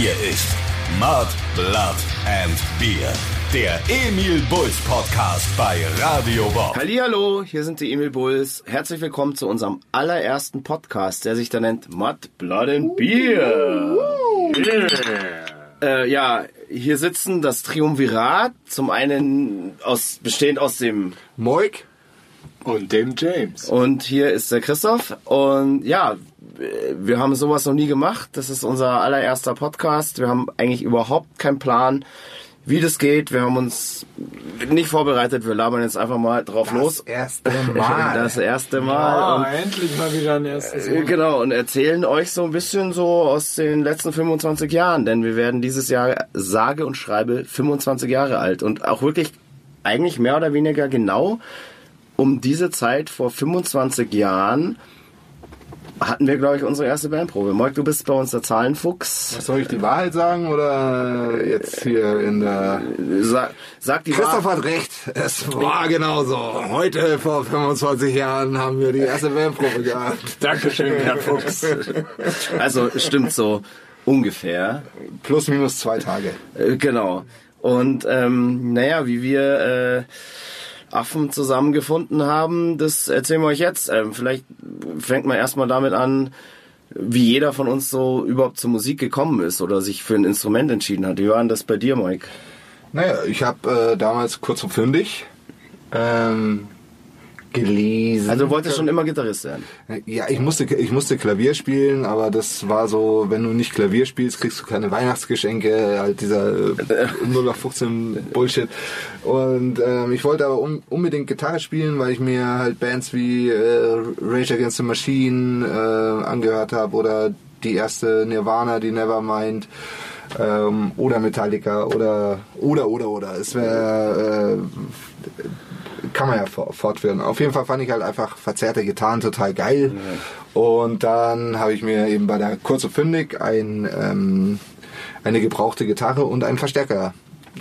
Hier ist Mud, Blood and Beer. Der Emil Bulls Podcast bei Radio Bob. Hallihallo, hier sind die Emil Bulls. Herzlich willkommen zu unserem allerersten Podcast, der sich da nennt Mud, Blood and Beer. Äh, ja, hier sitzen das Triumvirat, zum einen aus, bestehend aus dem Moik. Und dem James. und hier ist der Christoph und ja, wir haben sowas noch nie gemacht. Das ist unser allererster Podcast. Wir haben eigentlich überhaupt keinen Plan, wie das geht. Wir haben uns nicht vorbereitet. Wir labern jetzt einfach mal drauf los. erste Mal. Das erste Mal. und Ah, endlich mal wieder ein erstes Mal. Genau, und erzählen euch so ein bisschen so aus den letzten 25 Jahren, denn wir werden dieses Jahr sage und schreibe 25 Jahre alt und auch wirklich eigentlich mehr oder weniger genau um diese Zeit vor 25 Jahren hatten wir, glaube ich, unsere erste Bandprobe. Moik, du bist bei uns der Zahlenfuchs. Soll ich die Wahrheit sagen oder jetzt hier in der... Sag, sag die Christoph Wahrheit. hat recht. Es war genauso. Heute vor 25 Jahren haben wir die erste Bandprobe gehabt. Dankeschön, Herr Fuchs. Also stimmt so ungefähr. Plus minus zwei Tage. Äh, Genau. Und ähm, naja, wie wir äh, Affen zusammengefunden haben, das erzählen wir euch jetzt. Ähm, vielleicht fängt man erstmal damit an, wie jeder von uns so überhaupt zur Musik gekommen ist oder sich für ein Instrument entschieden hat. Wie war denn das bei dir, Mike? Naja, ich habe äh, damals kurz und fündig ähm, gelesen. Also du wolltest schon immer Gitarrist werden. Ja, ich musste, ich musste Klavier spielen, aber das war so, wenn du nicht Klavier spielst, kriegst du keine Weihnachtsgeschenke, halt dieser äh, 0 auf 15 Bullshit. Und ähm, ich wollte aber un unbedingt Gitarre spielen, weil ich mir halt Bands wie äh, Rage Against the Machine äh, angehört habe oder die erste Nirvana, die Nevermind ähm, oder Metallica oder oder oder oder. Es wäre äh, kann man ja for- fortführen. Auf jeden Fall fand ich halt einfach verzerrte Gitarren total geil. Und dann habe ich mir eben bei der Kurze Fündig ein, ähm, eine gebrauchte Gitarre und einen Verstärker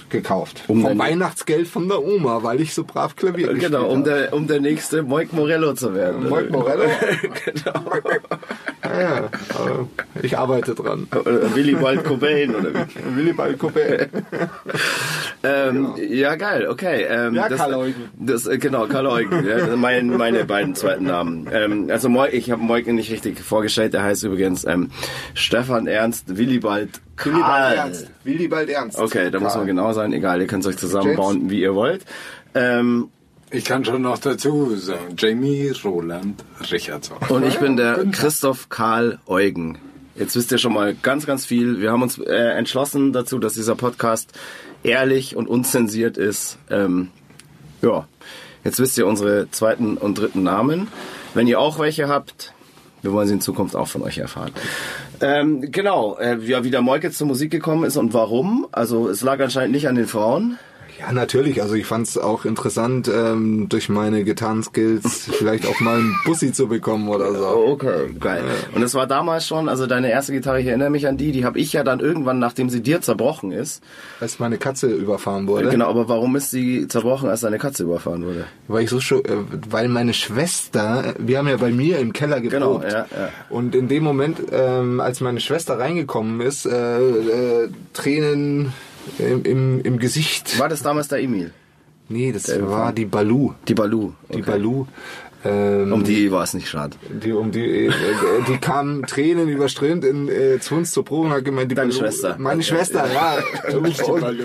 gekauft. Um Vom Weihnachtsgeld von der Oma, weil ich so brav Klavier gespielt Genau, um der, um der nächste Moik Morello zu werden. Moik Morello? genau. Ja, ja, aber ich arbeite dran. Oder Willibald Cobain oder wie? Willibald Coupé. Ähm, ja, geil, okay. Ähm, Ja, das, Karl Eugen. Das, äh, genau, Karl Eugen. ja, mein, meine beiden zweiten Namen. Ähm, also Moik, ich habe Moik nicht richtig vorgestellt. Der heißt übrigens ähm, Stefan Ernst Willibald. Willibald Ernst. Willibald Ernst. Okay, da muss man genau sein. Egal, ihr könnt es euch zusammenbauen, wie ihr wollt. Ähm, Ich kann schon noch dazu sagen, Jamie Roland Richardson. und ich bin der. Christoph Karl Eugen. Jetzt wisst ihr schon mal ganz, ganz viel. Wir haben uns äh, entschlossen dazu, dass dieser Podcast ehrlich und unzensiert ist. Ähm, ja, jetzt wisst ihr unsere zweiten und dritten Namen. Wenn ihr auch welche habt, wir wollen sie in Zukunft auch von euch erfahren. Ähm, genau, äh, ja, wie der Moik jetzt zur Musik gekommen ist und warum. Also es lag anscheinend nicht an den Frauen. Ja, natürlich. Also ich fand es auch interessant, ähm, durch meine Gitarrenskills vielleicht auch mal einen Bussi zu bekommen oder so. Oh, okay, geil. Und es war damals schon, also deine erste Gitarre, ich erinnere mich an die, die habe ich ja dann irgendwann, nachdem sie dir zerbrochen ist. Als meine Katze überfahren wurde. Genau, aber warum ist sie zerbrochen, als deine Katze überfahren wurde? Weil ich so scho- äh, weil meine Schwester, wir haben ja bei mir im Keller Genau, geprobt. ja, ja. Und in dem Moment, ähm, als meine Schwester reingekommen ist, äh, äh, Tränen im, im, im Gesicht. War das damals der Emil? Nee, das war die Balu. Die Balu. Die okay. Balu. Ähm, Um die war es nicht schade. Die, um die, äh, die kam Tränen überströmt in, äh, zu uns zur Probe und hat gemeint, die Deine Balu- Schwester. Meine. Schwester, ja. und, Balu.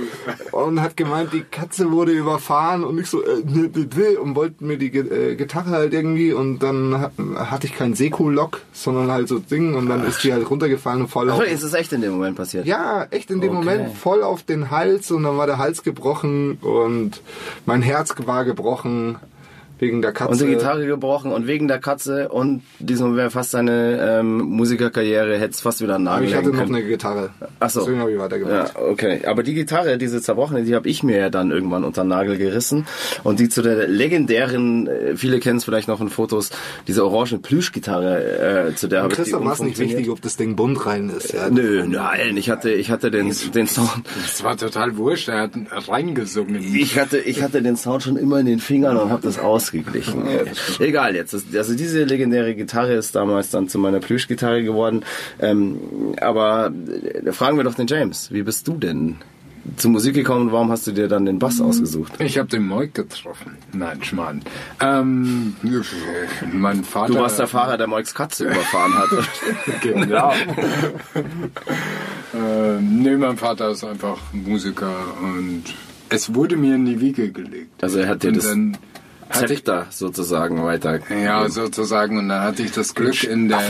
und hat gemeint, die Katze wurde überfahren und ich so, äh, ne, und wollte mir die äh, Gitarre halt irgendwie und dann hat, hatte ich keinen Seko-Lock, sondern halt so Ding und dann ist die halt runtergefallen und voll Ach, auf, ist es echt in dem Moment passiert? ja, echt in dem Okay. Moment voll auf den Hals und dann war der Hals gebrochen und mein Herz war gebrochen wegen der Katze. Und die Gitarre gebrochen und wegen der Katze und diesem wäre fast seine ähm, Musikerkarriere hätte es fast wieder an den Aber Nagel ich hatte hängen noch können. eine Gitarre. Ach so. Deswegen habe ich weitergemacht. Ja, okay. Aber die Gitarre, diese zerbrochene, die habe ich mir ja dann irgendwann unter den Nagel gerissen. Und die zu der legendären, äh, viele kennen es vielleicht noch in Fotos, diese orange Plüschgitarre, äh, zu der habe ich Christoph war es nicht wichtig, ob das Ding bunt rein ist. Ja. Nö, nein, ich hatte, ich hatte den, den Sound, Das war total wurscht, er hat reingesungen. ich hatte, ich hatte den Sound schon immer in den Fingern und habe das ausgeglichen. Egal jetzt. Also diese legendäre Gitarre ist damals dann zu meiner Plüschgitarre geworden. Ähm, aber äh, fragen wir doch den James. Wie bist du denn zur Musik gekommen und warum hast du dir dann den Bass ausgesucht? Ich habe den Moik getroffen. Nein, Schmarrn. Ähm, mein Vater. Du warst der Fahrer, der Moik's Katze überfahren hat. Genau. ähm, nee, mein Vater ist einfach Musiker und es wurde mir in die Wiege gelegt. Also er hat dir Und das hatte ich Zepter sozusagen weiter. Ja, sozusagen. Und dann hatte ich das Glück in der,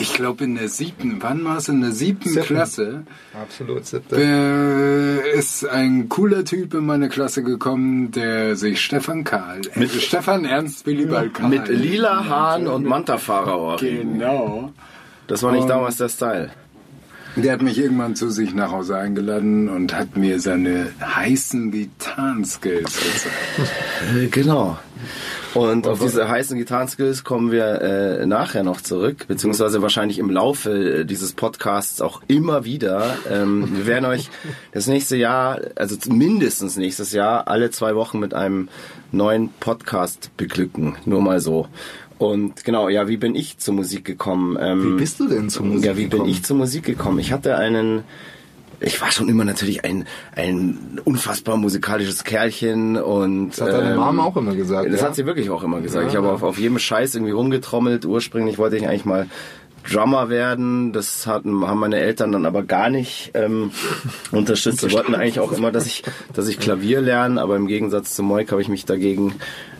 ich glaube in der siebten, wann war es in der siebten Siebten. Klasse, Absolut siebte. äh, ist ein cooler Typ in meine Klasse gekommen, der sich Stefan Karl, äh, Stefan Ernst Willibald Karl. Mit lila Haaren und Manta-Fahrerohren. Genau. Das war nicht Und- damals der Style. Der hat mich irgendwann zu sich nach Hause eingeladen und hat mir seine heißen Gitarrenskills gezeigt. Äh, Genau. Und auf diese heißen Gitarrenskills kommen wir äh, nachher noch zurück, beziehungsweise wahrscheinlich im Laufe äh, dieses Podcasts auch immer wieder. Ähm, wir werden euch das nächste Jahr, also mindestens nächstes Jahr, alle zwei Wochen mit einem neuen Podcast beglücken. Nur mal so. Und genau, ja, wie bin ich zur Musik gekommen? Ähm, Wie bist du denn zur Musik Ja, wie bin gekommen? ich zur Musik gekommen? Ich hatte einen ich war schon immer natürlich ein, ein unfassbar musikalisches Kerlchen und Das hat deine ähm, Mama auch immer gesagt, Das ja? hat sie wirklich auch immer gesagt. Ich habe auf, auf jedem Scheiß irgendwie rumgetrommelt. Ursprünglich wollte ich eigentlich mal Drummer werden. Das hatten, haben meine Eltern dann aber gar nicht ähm, unterstützt. Sie wollten eigentlich auch immer, dass ich, dass ich Klavier lerne, aber im Gegensatz zu Moik habe ich mich dagegen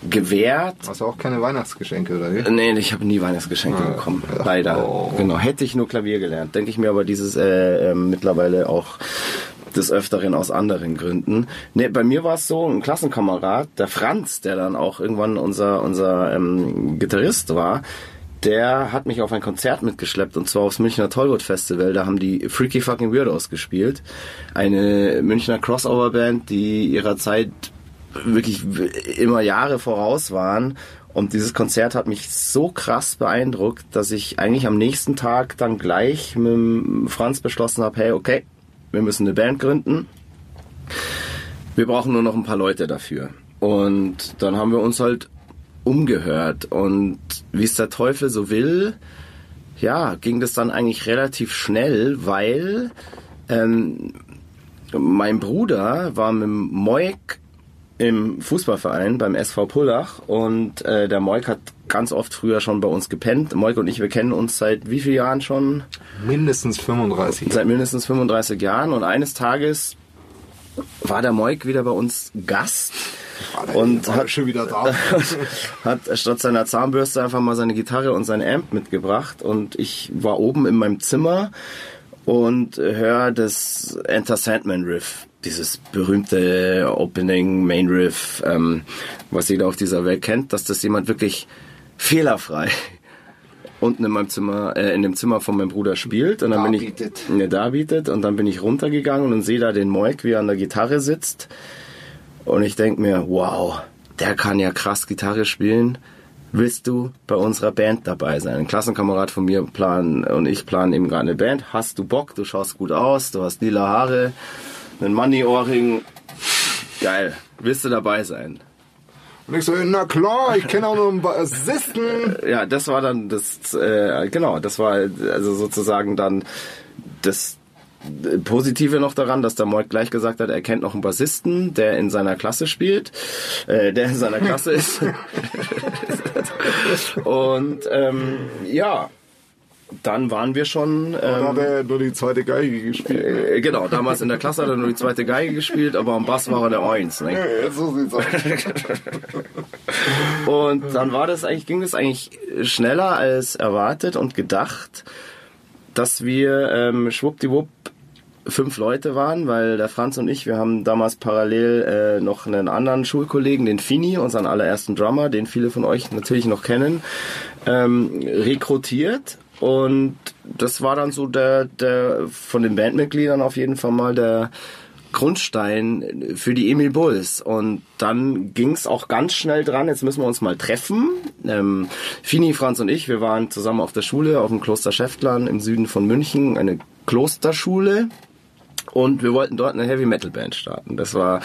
gewehrt. Hast du auch keine Weihnachtsgeschenke, oder wie? Nee, ich habe nie Weihnachtsgeschenke bekommen. Leider. Oh. Genau. Hätte ich nur Klavier gelernt. Denke ich mir aber dieses äh, äh, mittlerweile auch des Öfteren aus anderen Gründen. Nee, bei mir war es so, ein Klassenkamerad, der Franz, der dann auch irgendwann unser, unser ähm, Gitarrist war, der hat mich auf ein Konzert mitgeschleppt und zwar aufs Münchner Tollwood Festival. Da haben die Freaky Fucking Weirdos gespielt. Eine Münchner Crossover-Band, die ihrer Zeit wirklich immer Jahre voraus waren. Und dieses Konzert hat mich so krass beeindruckt, dass ich eigentlich am nächsten Tag dann gleich mit Franz beschlossen habe, hey, okay, wir müssen eine Band gründen. Wir brauchen nur noch ein paar Leute dafür. Und dann haben wir uns halt umgehört. Und wie es der Teufel so will, ja, ging das dann eigentlich relativ schnell, weil ähm, mein Bruder war mit dem Moik im Fußballverein beim SV Pullach und äh, der Moik hat ganz oft früher schon bei uns gepennt. Moik und ich, wir kennen uns seit wie vielen Jahren schon? Mindestens 35. Seit mindestens 35 Jahren und eines Tages war der Moik wieder bei uns Gast und hat schon wieder da. hat statt seiner Zahnbürste einfach mal seine Gitarre und sein Amp mitgebracht und ich war oben in meinem Zimmer und höre das Enter Sandman Riff, dieses berühmte Opening Main Riff, ähm, was jeder auf dieser Welt kennt, dass das jemand wirklich fehlerfrei unten in meinem Zimmer, äh, in dem Zimmer von meinem Bruder spielt und dann bin ich Darbietet. ne, darbietet und dann bin ich runtergegangen und sehe da den Moik, wie er an der Gitarre sitzt und ich denk mir, wow, der kann ja krass Gitarre spielen. Willst du bei unserer Band dabei sein? Ein Klassenkamerad von mir planen und ich planen eben gerade eine Band. Hast du Bock? Du schaust gut aus, du hast lila Haare, einen Money-Ohrring. Geil. Willst du dabei sein? Und ich so, na klar, ich kenne auch noch einen Bassisten. Ja, das war dann das, äh, genau, das war also sozusagen dann das Positive noch daran, dass der Moik gleich gesagt hat, er kennt noch einen Bassisten, der in seiner Klasse spielt, äh, der in seiner Klasse ist. Und ähm, ja, dann waren wir schon. Da Ähm, hat er nur die zweite Geige gespielt. äh, genau, damals in der Klasse hat er nur die zweite Geige gespielt, aber am Bass war er der Eins. Ne? Ja, so sieht's aus. Und dann war das eigentlich, ging das eigentlich schneller als erwartet und gedacht, dass wir ähm, schwuppdiwupp fünf Leute waren, weil der Franz und ich, wir haben damals parallel äh, noch einen anderen Schulkollegen, den Fini, unseren allerersten Drummer, den viele von euch natürlich noch kennen, ähm, rekrutiert. Und das war dann so der, der von den Bandmitgliedern auf jeden Fall mal der Grundstein für die Emil Bulls. Und dann ging es auch ganz schnell dran, jetzt müssen wir uns mal treffen. Ähm, Fini, Franz und ich, wir waren zusammen auf der Schule, auf dem Kloster Schäftlern im Süden von München, eine Klosterschule. Und wir wollten dort eine Heavy Metal Band starten. Das war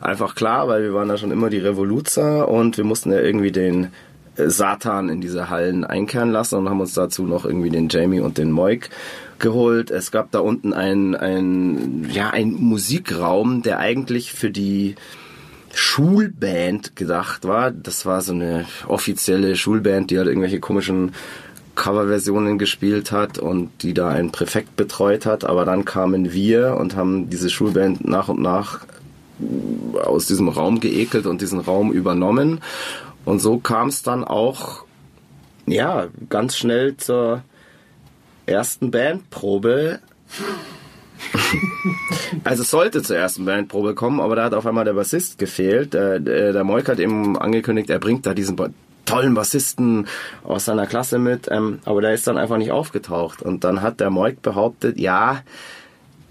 einfach klar, weil wir waren da schon immer die Revoluzer und wir mussten ja irgendwie den Satan in diese Hallen einkehren lassen und haben uns dazu noch irgendwie den Jamie und den Moik geholt. Es gab da unten ein, ein, ja, ein Musikraum, der eigentlich für die Schulband gedacht war. Das war so eine offizielle Schulband, die halt irgendwelche komischen Coverversionen gespielt hat und die da ein Präfekt betreut hat. Aber dann kamen wir und haben diese Schulband nach und nach aus diesem Raum geekelt und diesen Raum übernommen. Und so kam es dann auch, ja, ganz schnell zur ersten Bandprobe. also es sollte zur ersten Bandprobe kommen, aber da hat auf einmal der Bassist gefehlt. Der, der, der Moik hat eben angekündigt, er bringt da diesen tollen Bassisten aus seiner Klasse mit, ähm, aber der ist dann einfach nicht aufgetaucht. Und dann hat der Moik behauptet, ja,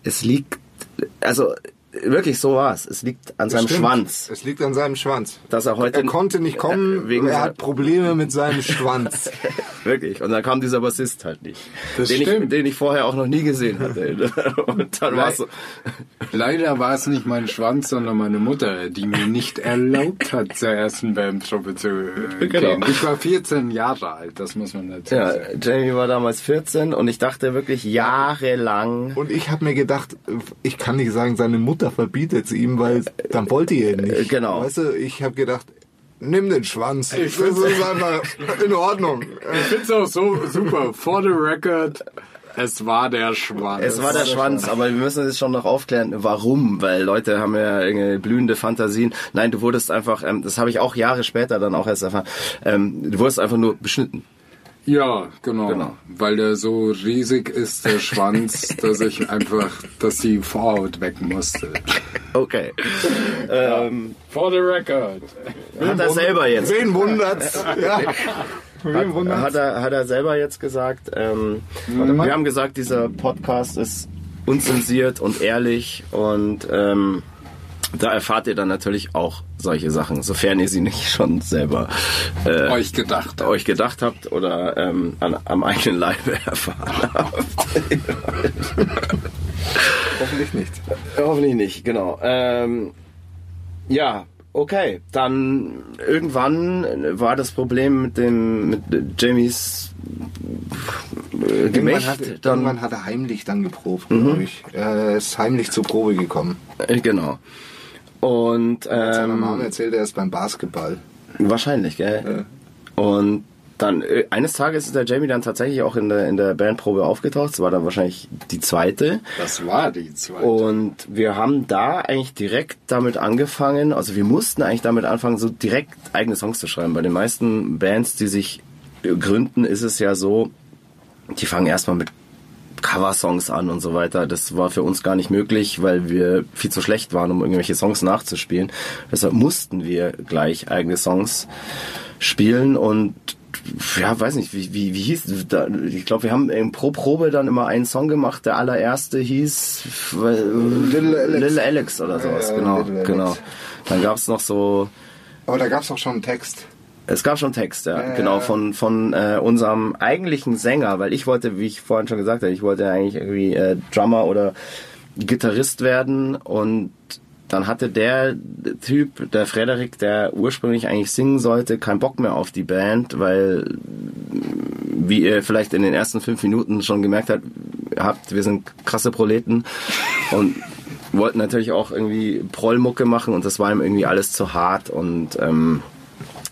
es liegt, also wirklich so war's. Es liegt an seinem Stimmt. Schwanz. Es liegt an seinem Schwanz. Dass er heute Er konnte nicht kommen, Äh, wegen er hat Probleme mit seinem Schwanz. Wirklich. Und dann kam dieser Bassist halt nicht. Das den, ich, stimmt. den ich vorher auch noch nie gesehen hatte. Und dann war es so. Leider war es nicht mein Schwanz, sondern meine Mutter, die mir nicht erlaubt hat, zur ersten Bandprobe zu äh, Genau. gehen. Ich war 14 Jahre alt, das muss man dazu Ja, sagen. Jamie war damals 14 und ich dachte wirklich jahrelang. Und ich habe mir gedacht, ich kann nicht sagen, seine Mutter verbietet es ihm, weil dann wollte ihr ihn nicht. genau. Weißt du, ich habe gedacht, nimm den Schwanz. Ich das ist einfach in Ordnung. Ich find's auch so super. For the record, es war der Schwanz. Es war der Schwanz, aber wir müssen es schon noch aufklären, warum, weil Leute haben ja irgendwie blühende Fantasien. Nein, du wurdest einfach, ähm, das habe ich auch Jahre später dann auch erst erfahren, ähm, du wurdest einfach nur beschnitten. Ja, genau. Genau. Weil der so riesig ist, der Schwanz, dass ich einfach, dass die Vorhaut weg musste. Okay. Ähm, For the record. hat er selber jetzt. Wen wundert's? Ja. Wen wundert's? Hat er, hat er selber jetzt gesagt. Ähm, wir haben gesagt, dieser Podcast ist unzensiert und ehrlich und ähm, da erfahrt ihr dann natürlich auch solche Sachen, sofern ihr sie nicht schon selber äh, Euch gedacht. euch gedacht habt oder ähm, an, am eigenen Leibe erfahren habt. Hoffentlich nicht. Hoffentlich nicht, genau. Ähm, ja, okay. Dann irgendwann war das Problem mit dem mit Jamies äh, Irgendwann Gemächt. hat, dann, irgendwann hat er heimlich dann geprobt, glaube ich. Er ist heimlich zur Probe gekommen. äh, genau. Und Seiner Mama ähm, erzählt, er ist beim Basketball. wahrscheinlich, gell? Und dann äh, eines Tages ist der Jamie dann tatsächlich auch in der in der Bandprobe aufgetaucht. Das war dann wahrscheinlich die zweite. Das war die zweite. Und wir haben da eigentlich direkt damit angefangen, also wir mussten eigentlich damit anfangen, so direkt eigene Songs zu schreiben. Bei den meisten Bands, die sich gründen, ist es ja so, die fangen erstmal mit Coversongs an und so weiter. Das war für uns gar nicht möglich, weil wir viel zu schlecht waren, um irgendwelche Songs nachzuspielen. Deshalb mussten wir gleich eigene Songs spielen und ja, weiß nicht, wie, wie, wie hieß, da, ich glaube, wir haben pro Probe dann immer einen Song gemacht. Der allererste hieß äh, Little Alex. Little Alex oder sowas, Ja, genau, genau. Dann gab's noch so, Aber da gab es auch schon einen Text. Es gab schon Text, ja, Ja, genau, von, von äh, unserem eigentlichen Sänger, weil ich wollte, wie ich vorhin schon gesagt habe, ich wollte eigentlich irgendwie äh, Drummer oder Gitarrist werden und dann hatte der Typ, der Frederik, der ursprünglich eigentlich singen sollte, keinen Bock mehr auf die Band, weil, wie ihr vielleicht in den ersten fünf Minuten schon gemerkt habt, habt wir sind krasse Proleten und wollten natürlich auch irgendwie Prollmucke machen und das war ihm irgendwie alles zu hart und ähm,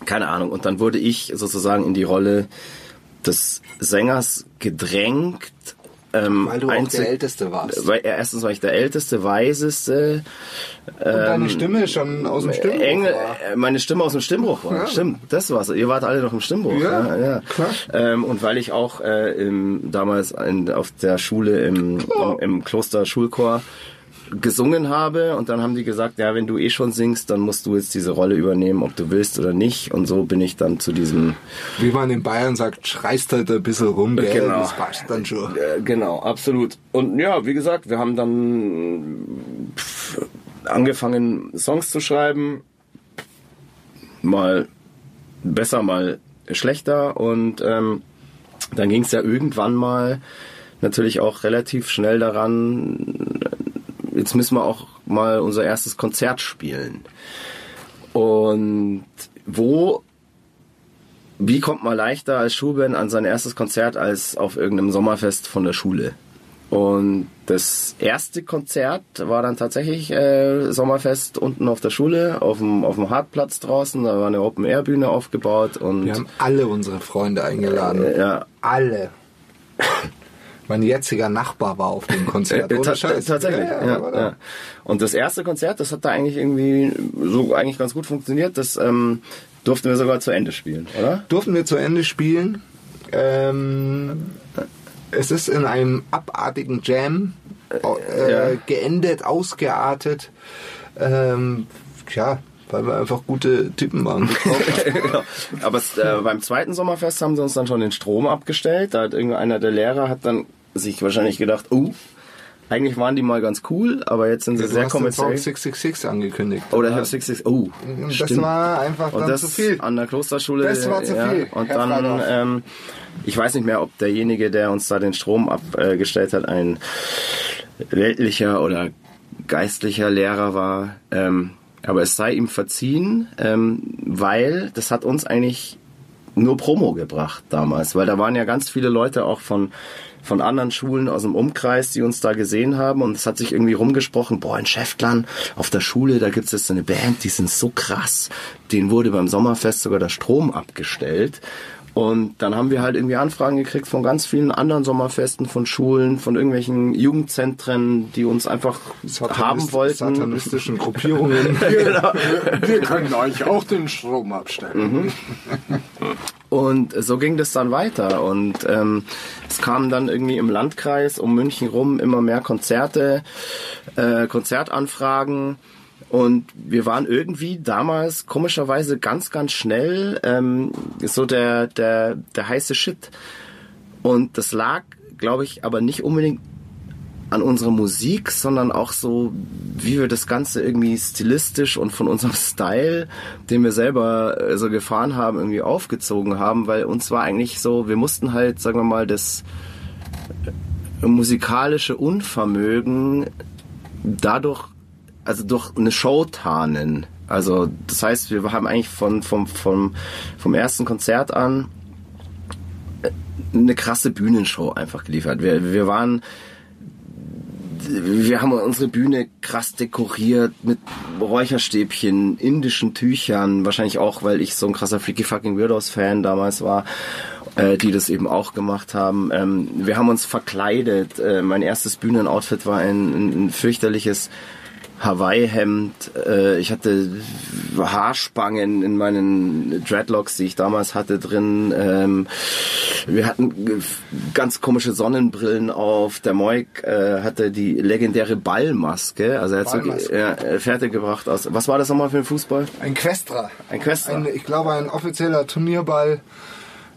keine Ahnung. Und dann wurde ich sozusagen in die Rolle des Sängers gedrängt. Ähm, Weil du auch einzig- der Älteste warst. Weil, ja, erstens war ich der Älteste, Weiseste. Und deine Stimme schon aus dem Stimmbruch Engel, war. äh, meine Stimme aus dem Stimmbruch war. Ja. Stimmt, das war's. Ihr wart alle noch im Stimmbruch. Ja, ja. klar. Ähm, und weil ich auch äh, im, damals in, auf der Schule im, im, im Kloster Schulchor gesungen habe und dann haben die gesagt, ja, wenn du eh schon singst, dann musst du jetzt diese Rolle übernehmen, ob du willst oder nicht. Und so bin ich dann zu diesem Wie man in Bayern sagt, schreist halt ein bisschen rum, gell? Genau. Das passt dann schon. Äh, genau, absolut. Und ja, wie gesagt, wir haben dann angefangen, Songs zu schreiben. Mal besser, mal schlechter. Und ähm, dann ging es ja irgendwann mal natürlich auch relativ schnell daran, jetzt müssen wir auch mal unser erstes Konzert spielen. Und wo, wie kommt man leichter als Schulband an sein erstes Konzert als auf irgendeinem Sommerfest von der Schule? Und das erste Konzert war dann tatsächlich äh, Sommerfest unten auf der Schule, auf dem, auf dem Hartplatz draußen. Da war eine Open-Air-Bühne aufgebaut. Und Wir haben alle unsere Freunde eingeladen. Äh, ja. Alle. Mein jetziger Nachbar war auf dem Konzert. Äh, Ohne ta- Scheiß. Tatsächlich, Ja, ja, ja. Und das erste Konzert, das hat da eigentlich irgendwie so eigentlich ganz gut funktioniert. Das ähm, durften wir sogar zu Ende spielen, oder? Durften wir zu Ende spielen. Ähm, es ist in einem abartigen Jam äh, ja. geendet, ausgeartet. Ähm, ja, weil wir einfach gute Typen waren. genau. Aber es, äh, beim zweiten Sommerfest haben sie uns dann schon den Strom abgestellt. Da hat irgendeiner der Lehrer hat dann sich wahrscheinlich gedacht, oh, eigentlich waren die mal ganz cool, aber jetzt sind sie du sehr hast den Song kommerziell. 666 angekündigt. Oder ich habe 66. Oh, das stimmt. war einfach Und dann das zu viel. an der Klosterschule. Das war zu ja, viel, Und Herr dann, ähm, ich weiß nicht mehr, ob derjenige, der uns da den Strom abgestellt hat, ein weltlicher oder geistlicher Lehrer war. Ähm, aber es sei ihm verziehen, ähm, weil das hat uns eigentlich nur Promo gebracht damals, weil da waren ja ganz viele Leute auch von von anderen Schulen aus dem Umkreis, die uns da gesehen haben. Und es hat sich irgendwie rumgesprochen, boah, in Schäftlern auf der Schule, da gibt's jetzt eine Band, die sind so krass, denen wurde beim Sommerfest sogar der Strom abgestellt und dann haben wir halt irgendwie Anfragen gekriegt von ganz vielen anderen Sommerfesten, von Schulen, von irgendwelchen Jugendzentren, die uns einfach haben wollten. Satanistischen Gruppierungen. Wir können euch auch den Strom abstellen. Und so ging das dann weiter. Und ähm, es kamen dann irgendwie im Landkreis um München rum immer mehr Konzerte, äh, Konzertanfragen. Und wir waren irgendwie damals komischerweise ganz, ganz schnell ähm, so der, der, der heiße Shit. Und das lag, glaube ich, aber nicht unbedingt an unserer Musik, sondern auch so, wie wir das Ganze irgendwie stilistisch und von unserem Style, den wir selber äh, so gefahren haben, irgendwie aufgezogen haben, weil uns war eigentlich so, wir mussten halt, sagen wir mal, das äh, musikalische Unvermögen dadurch, also durch eine Show tarnen. Also das heißt, wir haben eigentlich von, vom, vom, vom ersten Konzert an äh, eine krasse Bühnenshow einfach geliefert. Wir, wir waren wir haben unsere Bühne krass dekoriert mit Räucherstäbchen, indischen Tüchern, wahrscheinlich auch, weil ich so ein krasser Freaky Fucking Weirdos Fan damals war, äh, die das eben auch gemacht haben. Ähm, wir haben uns verkleidet. Äh, mein erstes Bühnenoutfit war ein, ein, ein fürchterliches Hawaii-Hemd. Äh, ich hatte Haarspangen in meinen Dreadlocks, die ich damals hatte, drin. Ähm, wir hatten ganz komische Sonnenbrillen auf. Der Moik äh, hatte die legendäre Ballmaske. Also er hat so Ballmaske. äh, fertiggebracht aus. Was war das nochmal für ein Fußball? Ein Questra. Ein Questra. Ein, ich glaube, ein offizieller Turnierball.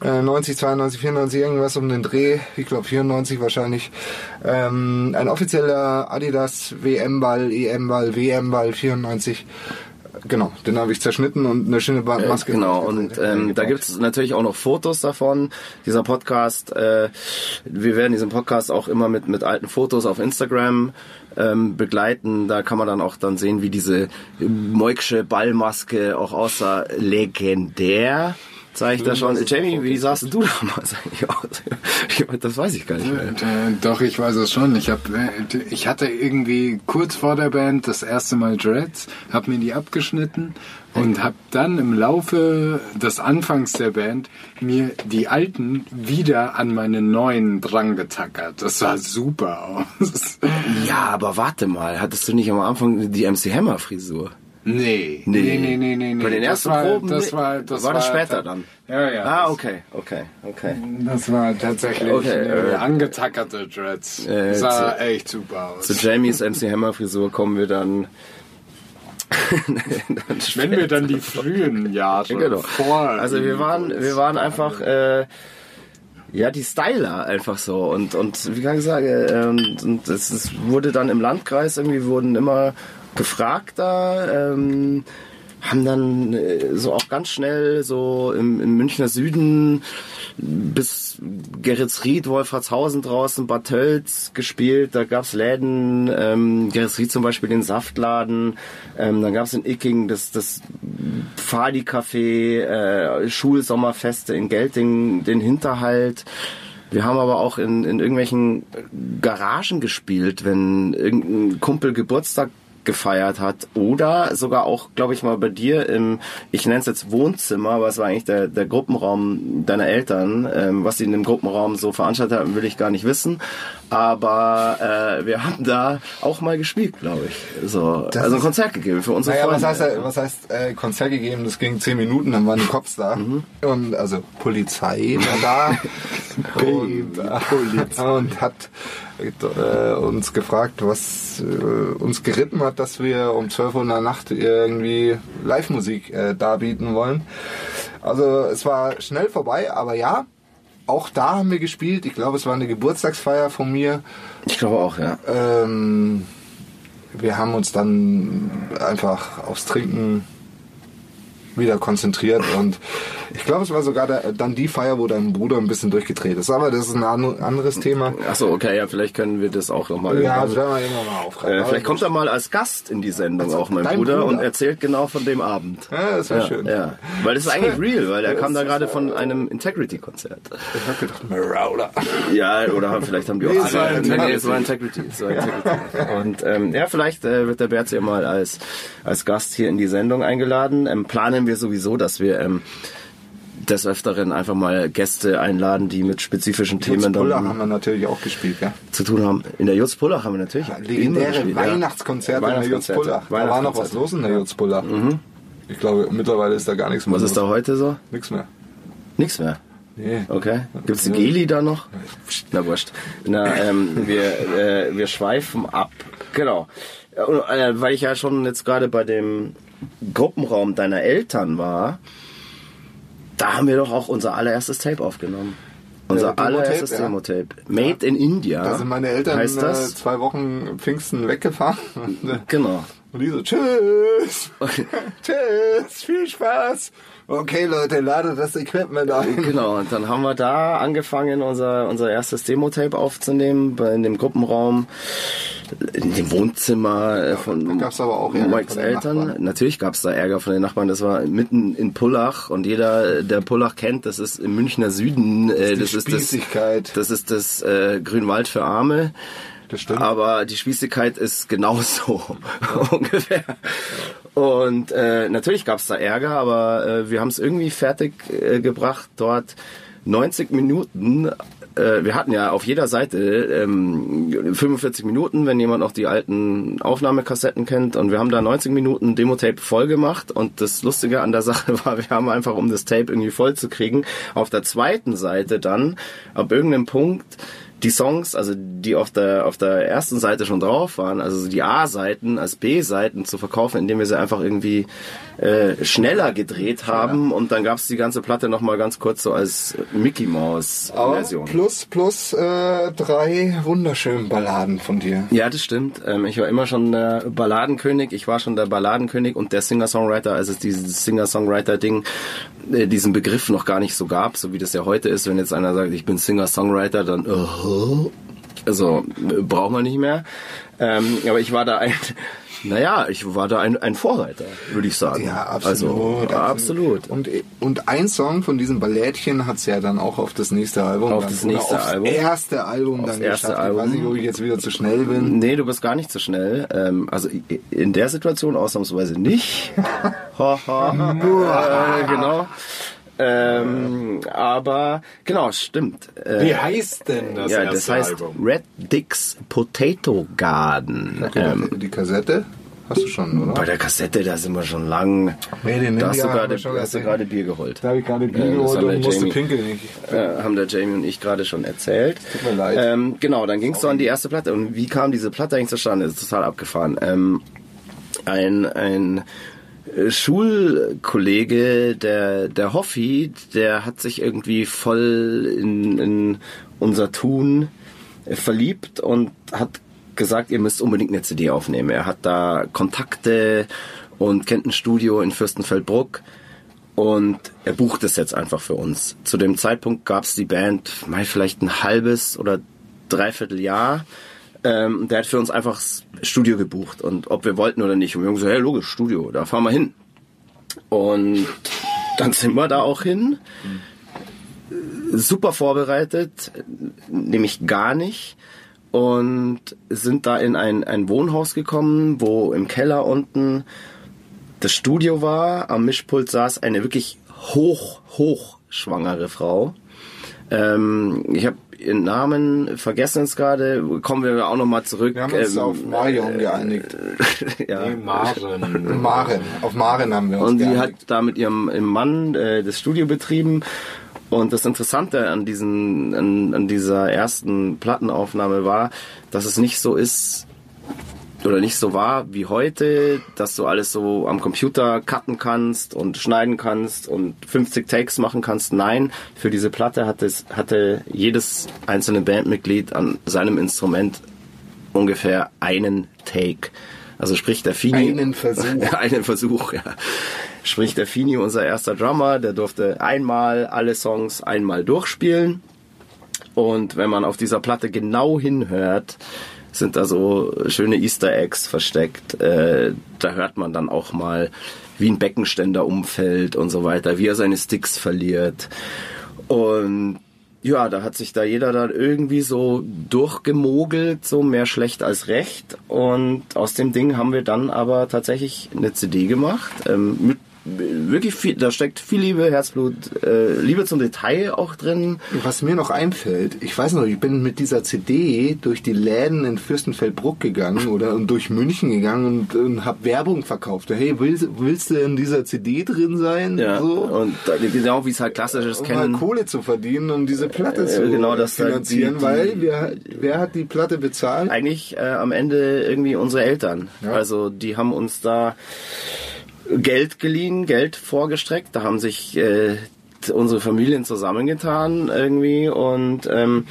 Äh, 90, 92, 94, irgendwas um den Dreh. Ich glaube 94 wahrscheinlich. Ähm, ein offizieller Adidas WM-Ball, EM-Ball, WM-Ball 94. Genau, den habe ich zerschnitten und eine schöne Ba- Maske. Genau, und ähm, da gibt es natürlich auch noch Fotos davon. Dieser Podcast, äh, wir werden diesen Podcast auch immer mit, mit alten Fotos auf Instagram ähm, begleiten. Da kann man dann auch dann sehen, wie diese Moiksche Ballmaske auch aussah. Legendär. Zeige ich da schon. Jamie, wie sahst du damals eigentlich aus? Das weiß ich gar nicht mehr. Äh, Doch, ich weiß es schon. Ich, hab, äh, ich hatte irgendwie kurz vor der Band das erste Mal Dreads, hab mir die abgeschnitten und hab dann im Laufe des Anfangs der Band mir die alten wieder an meine neuen dran getackert. Das sah super aus. Ja, aber warte mal, hattest du nicht am Anfang die MC Hammer Frisur? Nee. Nee. Nee, nee, nee, nee. nee. Bei den Das ersten war, Proben? Das nee. war, das war das später dann? Ja, ja. Ah, das- okay, okay, okay. Das war tatsächlich Okay, äh, äh, angetackerte Dreads. äh, sah zu- echt super aus. Zu Jamies MC Hammer Frisur kommen wir dann. Wenn wir dann die frühen Jahre genau. vor. Also wir waren, wir waren einfach äh, ja die Styler einfach so und und wie kann ich sagen, ähm, und es ist, wurde dann im Landkreis irgendwie wurden immer gefragter. Ähm, haben dann äh, so auch ganz schnell so im, im Münchner Süden bis Geretsried, Wolfratshausen draußen, Bad Tölz gespielt. Da gab's Läden, ähm, Geretsried zum Beispiel den Saftladen. Ähm, dann gab's in Icking das, das Fadi-Café, äh, Schulsommerfeste in Gelting, den Hinterhalt. Wir haben aber auch in, in irgendwelchen Garagen gespielt, wenn irgendein Kumpel Geburtstag gefeiert hat oder sogar auch, glaube ich mal, bei dir im, ich nenne es jetzt Wohnzimmer, aber es war eigentlich der, der Gruppenraum deiner Eltern. Ähm, was sie in dem Gruppenraum so veranstaltet haben, will ich gar nicht wissen. Aber äh, wir haben da auch mal gespielt, glaube ich. So, Das also ein Konzert gegeben für unsere Naja, was Freunde. heißt, was heißt äh, Konzert gegeben? Das ging zehn Minuten, dann waren die Cops da. Und also Polizei war da. und, äh, und hat äh, uns gefragt, was äh, uns geritten hat, dass wir um 12 Uhr in der Nacht irgendwie Live-Musik äh, darbieten wollen. Also es war schnell vorbei, aber ja, auch da haben wir gespielt. Ich glaube, es war eine Geburtstagsfeier von mir. Ich glaube auch, ja. Ähm, wir haben uns dann einfach aufs Trinken wieder konzentriert und ich glaube, es war sogar der, dann die Feier, wo dein Bruder ein bisschen durchgedreht ist. Aber das ist ein an- anderes Thema. Achso, okay, ja, vielleicht können wir das auch nochmal. Ja, das werden wir irgendwann mal aufgreifen. äh, vielleicht kommt er mal als Gast in die Sendung Also, auch, mein Bruder, Bruder? und erzählt genau von dem Abend. Ja, das wäre ja, schön. Ja, weil das ist eigentlich real, weil er kam da gerade von einem Integrity-Konzert. Ich hab gedacht, Marauder. Ja, oder haben, vielleicht haben die auch Nee, es war alle- Integrity. Nee, es war Integrity. Es war Integrity. Und ähm, ja, vielleicht äh, wird der Bert ja mal als, als Gast hier in die Sendung eingeladen. Ähm, planen wir sowieso, dass wir ähm, des Öfteren einfach mal Gäste einladen, die mit spezifischen Themen Lutz Pullach dann haben wir natürlich auch gespielt, ja. zu tun haben. In der Jutz Pullach haben wir natürlich immer Legendäre gespielt, ja. Weihnachtskonzerte in der Jutz Weihnachtskonzerte. Pullach. Da war noch was Weihnachtskonzerte. los in der Jutz Pullach. Ich glaube, mittlerweile ist da gar nichts mehr Was los. ist da heute so? Nichts mehr. Nichts mehr. Nee. Okay. Gibt's die Geli da noch? Na wurscht. Na, ähm, wir, äh, wir schweifen ab. Genau. Ja, und, Äh, weil ich ja schon jetzt gerade bei dem Gruppenraum deiner Eltern war, da haben wir doch auch unser allererstes Tape aufgenommen. Unser Demo-Tape, allererstes ja. Demo-Tape. Made in India. Da sind meine Eltern heißt äh, das? zwei Wochen Pfingsten weggefahren. Äh, Genau. Und die so, tschüss. tschüss, viel Spaß. Okay, Leute, ladet das Equipment ein. Genau, und dann haben wir da angefangen, unser, unser erstes Demo-Tape aufzunehmen, in dem Gruppenraum, in dem Wohnzimmer äh, von da gab's aber auch Ärger Mikes von Eltern. Nachbarn. Natürlich gab's da Ärger von den Nachbarn. Das war mitten in Pullach und jeder, der Pullach kennt, das ist im Münchner Süden. Äh, das ist das, Spießigkeit. das ist das äh, Grünwald für Arme. Das stimmt. Aber die Spießigkeit ist genauso ungefähr. Und äh, natürlich gab es da Ärger, aber äh, wir haben es irgendwie fertig äh, gebracht, dort 90 Minuten. Äh, wir hatten ja auf jeder Seite ähm, 45 Minuten, wenn jemand noch die alten Aufnahmekassetten kennt. Und wir haben da 90 Minuten Demo-Tape voll gemacht. Und das Lustige an der Sache war, wir haben einfach, um das Tape irgendwie voll zu kriegen, auf der zweiten Seite dann ab irgendeinem Punkt die Songs, also die auf der auf der ersten Seite schon drauf waren, also die A-Seiten als B-Seiten zu verkaufen, indem wir sie einfach irgendwie äh, schneller gedreht haben und dann gab's die ganze Platte noch mal ganz kurz so als Mickey Mouse Aber Version. plus, plus äh, drei wunderschönen Balladen von dir. Ja, das stimmt. Ähm, ich war immer schon der Balladenkönig. Ich war schon der Balladenkönig und der Singer-Songwriter, als es dieses Singer-Songwriter-Ding, äh, diesen Begriff noch gar nicht so gab, so wie das ja heute ist. Wenn jetzt einer sagt, ich bin Singer-Songwriter, dann, also, braucht man nicht mehr. Ähm, aber ich war da ein, naja, ich war da ein, ein Vorreiter, würde ich sagen. Ja, absolut. Also, absolut. Und, und ein Song von diesem Ballettchen hat's ja dann auch auf das nächste Album. Auf das nächste Album. erste Album Aufs dann erste geschafft. Ich weiß Album. nicht, ob ich jetzt wieder zu schnell bin. Nee, du bist gar nicht so schnell. Ähm, also in der Situation ausnahmsweise nicht. äh, genau. Ähm, aber genau, stimmt. Äh, Wie heißt denn das ja, erste das heißt Album? Red Dick's Potato Garden. Okay, Ähm, die Kassette hast du schon, oder? bei der Kassette, da sind wir schon lang. Nee, den da hast du gerade hast du gerade Bier geholt. Da habe ich gerade Bier Äh, das geholt und musste Jamie- pinkeln. Ich, äh, haben der Jamie und ich gerade schon erzählt. Tut mir leid. Ähm, genau, dann ging es so an die erste Platte. Und wie kam diese Platte eigentlich zustande? Das ist total abgefahren. Ähm, ein, ein äh, Schulkollege, der, der Hoffi, der hat sich irgendwie voll in, in unser Tun verliebt und hat gesagt, ihr müsst unbedingt eine CD aufnehmen. Er hat da Kontakte und kennt ein Studio in Fürstenfeldbruck und er bucht es jetzt einfach für uns. Zu dem Zeitpunkt gab es die Band mal vielleicht ein halbes oder dreiviertel Jahr. Ähm, der hat für uns einfach Studio gebucht und ob wir wollten oder nicht. Und wir haben gesagt, hey, logisch, Studio, da fahren wir hin. Und dann sind wir da auch hin. Super vorbereitet, nämlich gar nicht. Und sind da in ein, ein Wohnhaus gekommen, wo im Keller unten das Studio war. Am Mischpult saß eine wirklich hoch, hoch schwangere Frau. Ähm, ich habe Namen vergessen jetzt gerade. Kommen wir auch nochmal zurück. Wir haben uns Ähm, auf Marion geeinigt. ja. Nee, Maren. Maren. Auf Maren haben wir uns Und sie geeinigt. hat da mit ihrem, ihrem Mann äh, das Studio betrieben. Und das Interessante an diesen, an, an dieser ersten Plattenaufnahme war, dass es nicht so ist oder nicht so war wie heute, dass du alles so am Computer cutten kannst und schneiden kannst und 50 Takes machen kannst. Nein, für diese Platte hat es, hatte jedes einzelne Bandmitglied an seinem Instrument ungefähr einen Take. Also sprich der Fini. Einen Versuch. einen Versuch, ja. Sprich der Fini, unser erster Drummer, der durfte einmal alle Songs einmal durchspielen. Und wenn man auf dieser Platte genau hinhört, sind da so schöne Easter Eggs versteckt. Äh, da hört man dann auch mal, wie ein Beckenständer umfällt und so weiter, wie er seine Sticks verliert. Und ja, da hat sich da jeder dann irgendwie so durchgemogelt, so mehr schlecht als recht. Und aus dem Ding haben wir dann aber tatsächlich eine CD gemacht. Ähm, mit wirklich viel, da steckt viel Liebe, Herzblut, äh, Liebe zum Detail auch drin. Was mir noch einfällt, ich weiß noch, ich bin mit dieser CD durch die Läden in Fürstenfeldbruck gegangen oder und durch München gegangen und, und habe Werbung verkauft. Hey, willst, willst du in dieser CD drin sein? Ja, So. und da, genau wie es halt klassisches um mal kennen. Kohle zu verdienen, um diese Platte Äh, zu genau, das finanzieren, die- die- weil wer, wer hat die Platte bezahlt? eigentlich äh, am Ende irgendwie unsere Eltern. Ja. Also die haben uns da Geld geliehen, Geld vorgestreckt. Da haben sich äh, unsere Familien zusammengetan irgendwie und ähm,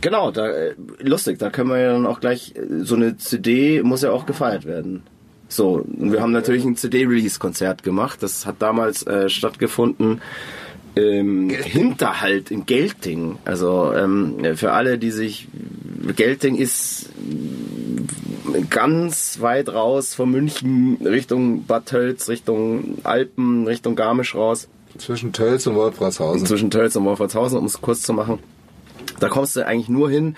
genau, da äh, lustig, da können wir ja dann auch gleich äh, so eine CD muss ja auch gefeiert werden. So, wir haben natürlich ein CD-Release-Konzert gemacht. Das hat damals äh, stattgefunden im Hinterhalt in Gelting. Also ähm, für alle, die sich Gelting ist ganz weit raus von München Richtung Bad Tölz, Richtung Alpen, Richtung Garmisch raus, Zwischen Tölz und Wolfratshausen. zwischen Tölz und Wolfertshausen, um es kurz zu machen. Da kommst du eigentlich nur hin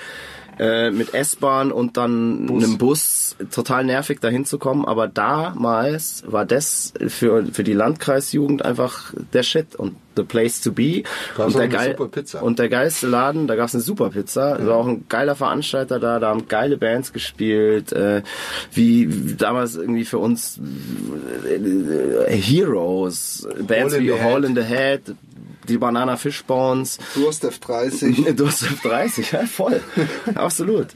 äh, mit S-Bahn und dann einem Bus. Total nervig dahin zu kommen, aber damals war das für, für die Landkreisjugend einfach der Shit und the place to be. Gab's und, der geil, super Pizza. und der geilste Laden, da gab's eine super Pizza. Da war auch ein geiler Veranstalter da, da haben geile Bands gespielt, äh, wie damals irgendwie für uns äh, Heroes, Bands in wie Head. in the Head, die Banana Fishbones. Durst F30. Du hast 30, ja, voll. Absolut.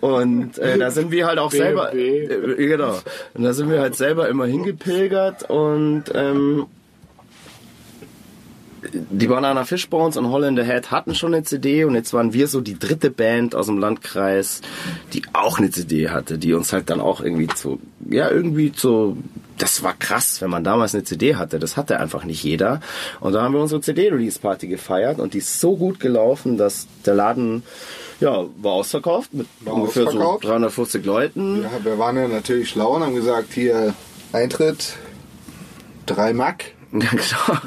Und äh, da sind wir halt auch selber. Äh, genau. Und da sind wir halt selber immer hingepilgert und ähm, die Banana Fishbones und Holland Head hatten schon eine CD und jetzt waren wir so die dritte Band aus dem Landkreis, die auch eine CD hatte, die uns halt dann auch irgendwie zu, ja, irgendwie zu, das war krass, wenn man damals eine CD hatte, das hatte einfach nicht jeder. Und da haben wir unsere CD-Release-Party gefeiert und die ist so gut gelaufen, dass der Laden, ja, war ausverkauft mit War ungefähr ausverkauft. so 350 Leuten. Ja, wir waren ja natürlich schlau und haben gesagt, hier Eintritt 3 Mack, Ja, genau.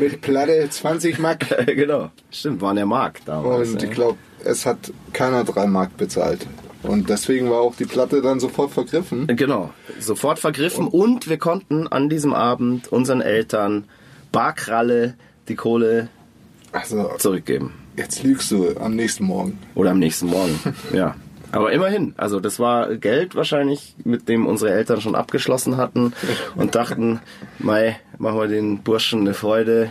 mit Platte 20 Mack. genau. Stimmt, war der Markt damals. Und ja. ich glaube, es hat keiner 3 Mark bezahlt. Und deswegen war auch die Platte dann sofort vergriffen. Genau, sofort vergriffen und wir konnten an diesem Abend unseren Eltern Barkralle die Kohle Also, zurückgeben. jetzt lügst du am nächsten Morgen. Oder am nächsten Morgen. ja. Aber immerhin, also das war Geld wahrscheinlich, mit dem unsere Eltern schon abgeschlossen hatten und dachten, Mai, machen wir den Burschen eine Freude.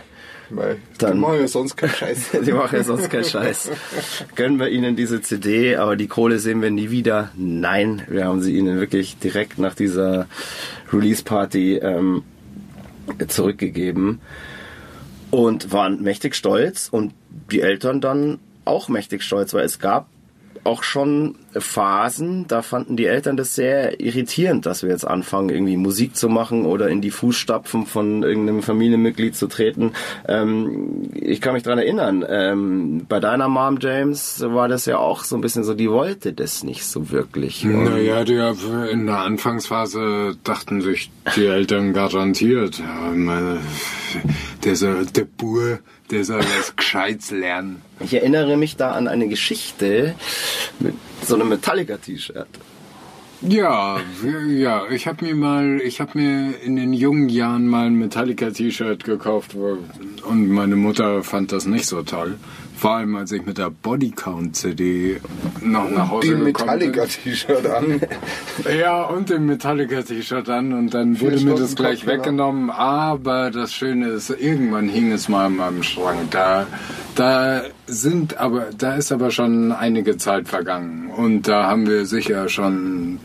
Weil Dann- die machen ja sonst keinen Scheiß. Die machen ja sonst keinen Scheiß. Gönnen wir ihnen diese CD, aber die Kohle sehen wir nie wieder. Nein, wir haben sie ihnen wirklich direkt nach dieser Release-Party ähm, zurückgegeben und waren mächtig stolz und die Eltern dann auch mächtig stolz, weil es gab auch schon Phasen, da fanden die Eltern das sehr irritierend, dass wir jetzt anfangen, irgendwie Musik zu machen oder in die Fußstapfen von irgendeinem Familienmitglied zu treten. Ähm, ich kann mich dran erinnern, ähm, bei deiner Mom, James, war das ja auch so ein bisschen so, die wollte das nicht so wirklich. Und Naja, die, in der Anfangsphase dachten sich die Eltern garantiert, ja, meine, der, der Bur, der soll was Gescheites lernen. Ich erinnere mich da an eine Geschichte mit so einem Metallica-T-Shirt. Ja, ja, ich habe mir mal, ich habe mir in den jungen Jahren mal ein Metallica-T-Shirt gekauft wo- und meine Mutter fand das nicht so toll. Vor allem, als ich mit der Bodycount-CD noch nach Hause gekommen bin. Metallica-T-Shirt an. Ja, und dem Metallica-T-Shirt an und dann wurde mir das Stunden gleich Kopfhörer. weggenommen. Aber das Schöne ist, irgendwann hing es mal in meinem Schrank. Da, da sind aber, da ist aber schon einige Zeit vergangen und da haben wir sicher schon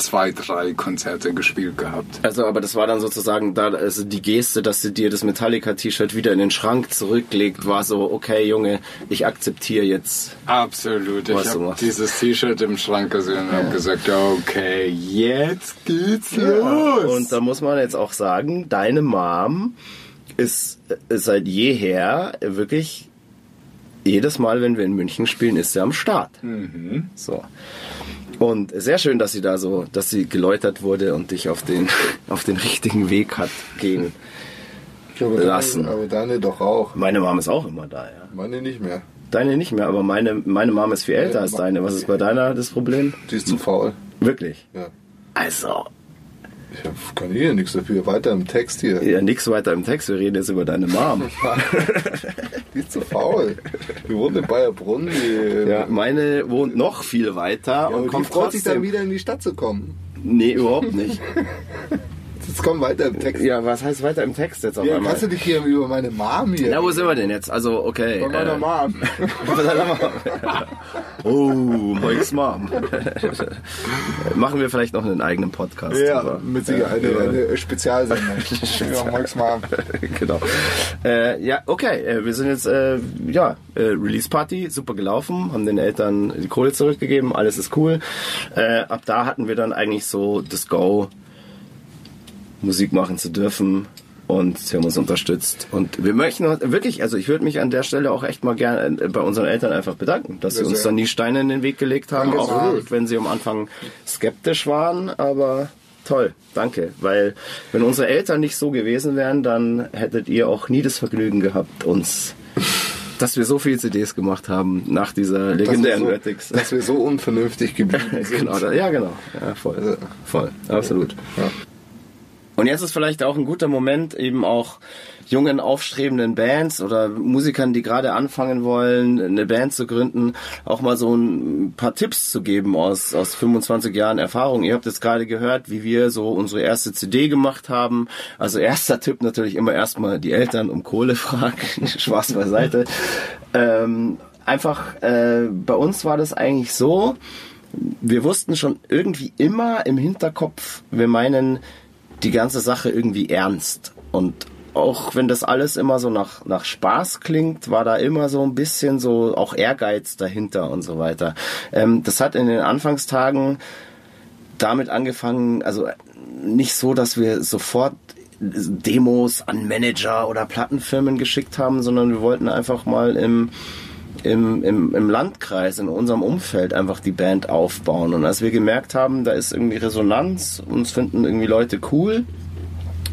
zwei, drei Konzerte gespielt gehabt. Also, aber das war dann sozusagen da, also die Geste, dass sie dir das Metallica-T-Shirt wieder in den Schrank zurücklegt, war so, okay, Junge, ich akzeptiere jetzt. Absolut. Ich habe dieses T-Shirt im Schrank gesehen und habe gesagt, okay, jetzt geht's los. Und da muss man jetzt auch sagen, deine Mom ist seit jeher wirklich jedes Mal, wenn wir in München spielen, ist sie am Start. So. Und sehr schön, dass sie da so, dass sie geläutert wurde und dich auf den, auf den richtigen Weg hat gehen. Aber Lassen. Deine, aber deine doch auch. Meine Mom ist auch immer da, ja. Meine nicht mehr. Deine nicht mehr, aber meine, meine Mom ist viel älter als deine. Was ist bei deiner das Problem? Die ist zu faul. Wirklich. Ja. Also, Ich kann hier nichts dafür. Weiter im Text hier. ja, nix weiter im Text. Wir reden jetzt über deine Mom. Die ist zu faul. Die wohnt in Bayerbrunn. Ja, meine wohnt noch viel weiter Ja, und kommt freut sich dann trotzdem. wieder in die Stadt zu kommen. Nee, überhaupt nicht. Jetzt komm weiter im Text. Ja, was heißt weiter im Text jetzt auf Ja, einmal? kannst du dich hier über meine Mom hier. Na, wo sind wir denn jetzt? Also, okay. Bei meiner äh, Mom. bei deiner Mom. oh, Mike's Mom. Machen wir vielleicht noch einen eigenen Podcast. Ja, drüber. mit Sicherheit eine, eine Spezialsendung. ja, Max Mom. genau. Äh, ja, okay. Äh, wir sind jetzt, äh, ja, äh, Release Party, super gelaufen, haben den Eltern die Kohle zurückgegeben, alles ist cool. Äh, ab da hatten wir dann eigentlich so das Go, Musik machen zu dürfen. Und sie haben uns unterstützt. Und wir möchten wirklich, also ich würde mich an der Stelle auch echt mal gerne äh, bei unseren Eltern einfach bedanken, dass sie uns dann nie Steine in den Weg gelegt haben, auch wenn sie am Anfang skeptisch waren, aber toll, danke. Weil wenn unsere Eltern nicht so gewesen wären, dann hättet ihr auch nie das Vergnügen gehabt, uns, dass wir so viele CDs gemacht haben nach dieser legendären dass, wir so, dass wir so unvernünftig geblieben sind. Genau, ja genau, ja, voll, voll, absolut. Ja. Und jetzt ist vielleicht auch ein guter Moment, eben auch jungen, aufstrebenden Bands oder Musikern, die gerade anfangen wollen, eine Band zu gründen, auch mal so ein paar Tipps zu geben aus, aus 25 Jahren Erfahrung. Ihr habt jetzt gerade gehört, wie wir so unsere erste CD gemacht haben. Also erster Tipp natürlich immer erstmal die Eltern um Kohle fragen. Spaß beiseite. Ähm, einfach, äh, bei uns war das eigentlich so, wir wussten schon irgendwie immer im Hinterkopf, wir meinen die ganze Sache irgendwie ernst. Und auch wenn das alles immer so nach, nach Spaß klingt, war da immer so ein bisschen so auch Ehrgeiz dahinter und so weiter. Ähm, das hat in den Anfangstagen damit angefangen, also nicht so, dass wir sofort Demos an Manager oder Plattenfirmen geschickt haben, sondern wir wollten einfach mal im, im, im, im Landkreis, in unserem Umfeld einfach die Band aufbauen. Und als wir gemerkt haben, da ist irgendwie Resonanz, uns finden irgendwie Leute cool,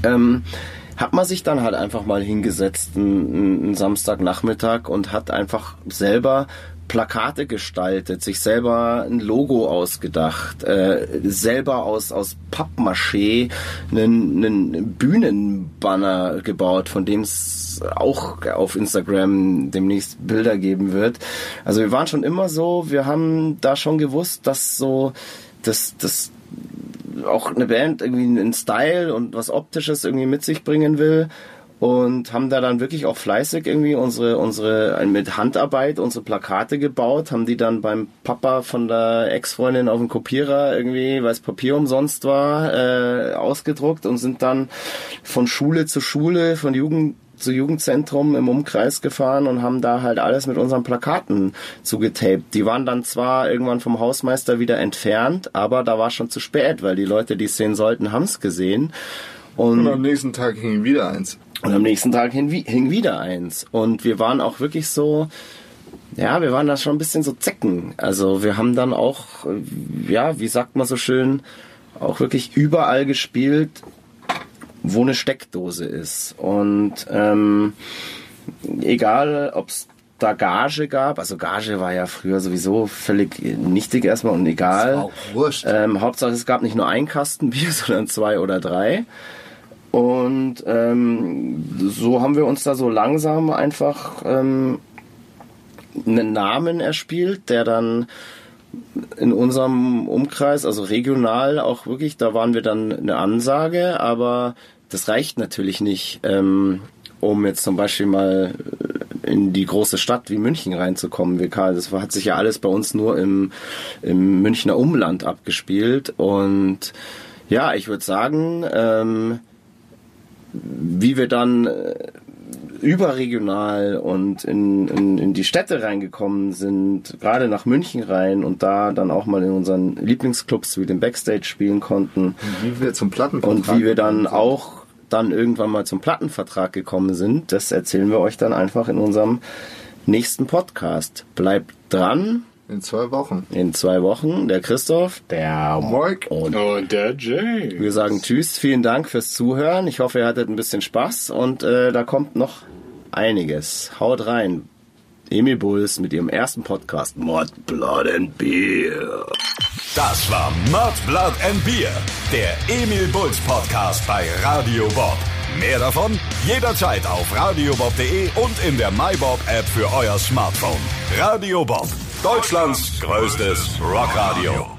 ähm, hat man sich dann halt einfach mal hingesetzt, einen, einen Samstagnachmittag und hat einfach selber Plakate gestaltet, sich selber ein Logo ausgedacht, äh, selber aus, aus Pappmaché einen, einen Bühnenbanner gebaut, von dem es auch auf Instagram demnächst Bilder geben wird. Also wir waren schon immer so, wir haben da schon gewusst, dass so das, das auch eine Band irgendwie einen Style und was Optisches irgendwie mit sich bringen will und haben da dann wirklich auch fleißig irgendwie unsere unsere mit Handarbeit unsere Plakate gebaut, haben die dann beim Papa von der Ex-Freundin auf dem Kopierer irgendwie, weil es Papier umsonst war, äh, ausgedruckt und sind dann von Schule zu Schule, von Jugend zu Jugendzentrum im Umkreis gefahren und haben da halt alles mit unseren Plakaten zugetaped. Die waren dann zwar irgendwann vom Hausmeister wieder entfernt, aber da war schon zu spät, weil die Leute, die es sehen sollten, haben es gesehen. Und, Und am nächsten Tag hing wieder eins. Und am nächsten Tag hing, hing wieder eins. Und wir waren auch wirklich so, ja, wir waren da schon ein bisschen so Zecken. Also wir haben dann auch, ja, wie sagt man so schön, auch wirklich überall gespielt, wo eine Steckdose ist. Und ähm, egal, ob es da Gage gab, also Gage war ja früher sowieso völlig nichtig erstmal und egal. Das war auch wurscht. Ähm, Hauptsache es gab nicht nur ein Kasten Bier, sondern zwei oder drei. Und ähm, so haben wir uns da so langsam einfach ähm, einen Namen erspielt, der dann in unserem Umkreis, also regional auch wirklich, da waren wir dann eine Ansage, aber das reicht natürlich nicht, ähm, um jetzt zum Beispiel mal in die große Stadt wie München reinzukommen. Wir Das hat sich ja alles bei uns nur im, im Münchner Umland abgespielt und ja, ich würde sagen, ähm, wie wir dann äh, überregional und in, in, in die Städte reingekommen sind, gerade nach München rein und da dann auch mal in unseren Lieblingsclubs wie den Backstage spielen konnten. Wie wir zum Plattenvertrag und wie wir dann auch dann irgendwann mal zum Plattenvertrag gekommen sind, das erzählen wir euch dann einfach in unserem nächsten Podcast. Bleibt dran, In zwei Wochen. in zwei Wochen der Christoph, der Mike. und Und der Jay. wir sagen Tschüss, vielen Dank fürs Zuhören. Ich hoffe, ihr hattet ein bisschen Spaß und äh, da kommt noch einiges. Haut rein. Emil Bulls mit ihrem ersten Podcast Mord, Blood and Beer. Das war Mud, Blood and Beer, der Emil Bulls Podcast bei Radio Bob. Mehr davon jederzeit auf radiobob.de und in der MyBob App für euer Smartphone. Radio Bob, Deutschlands größtes Rockradio.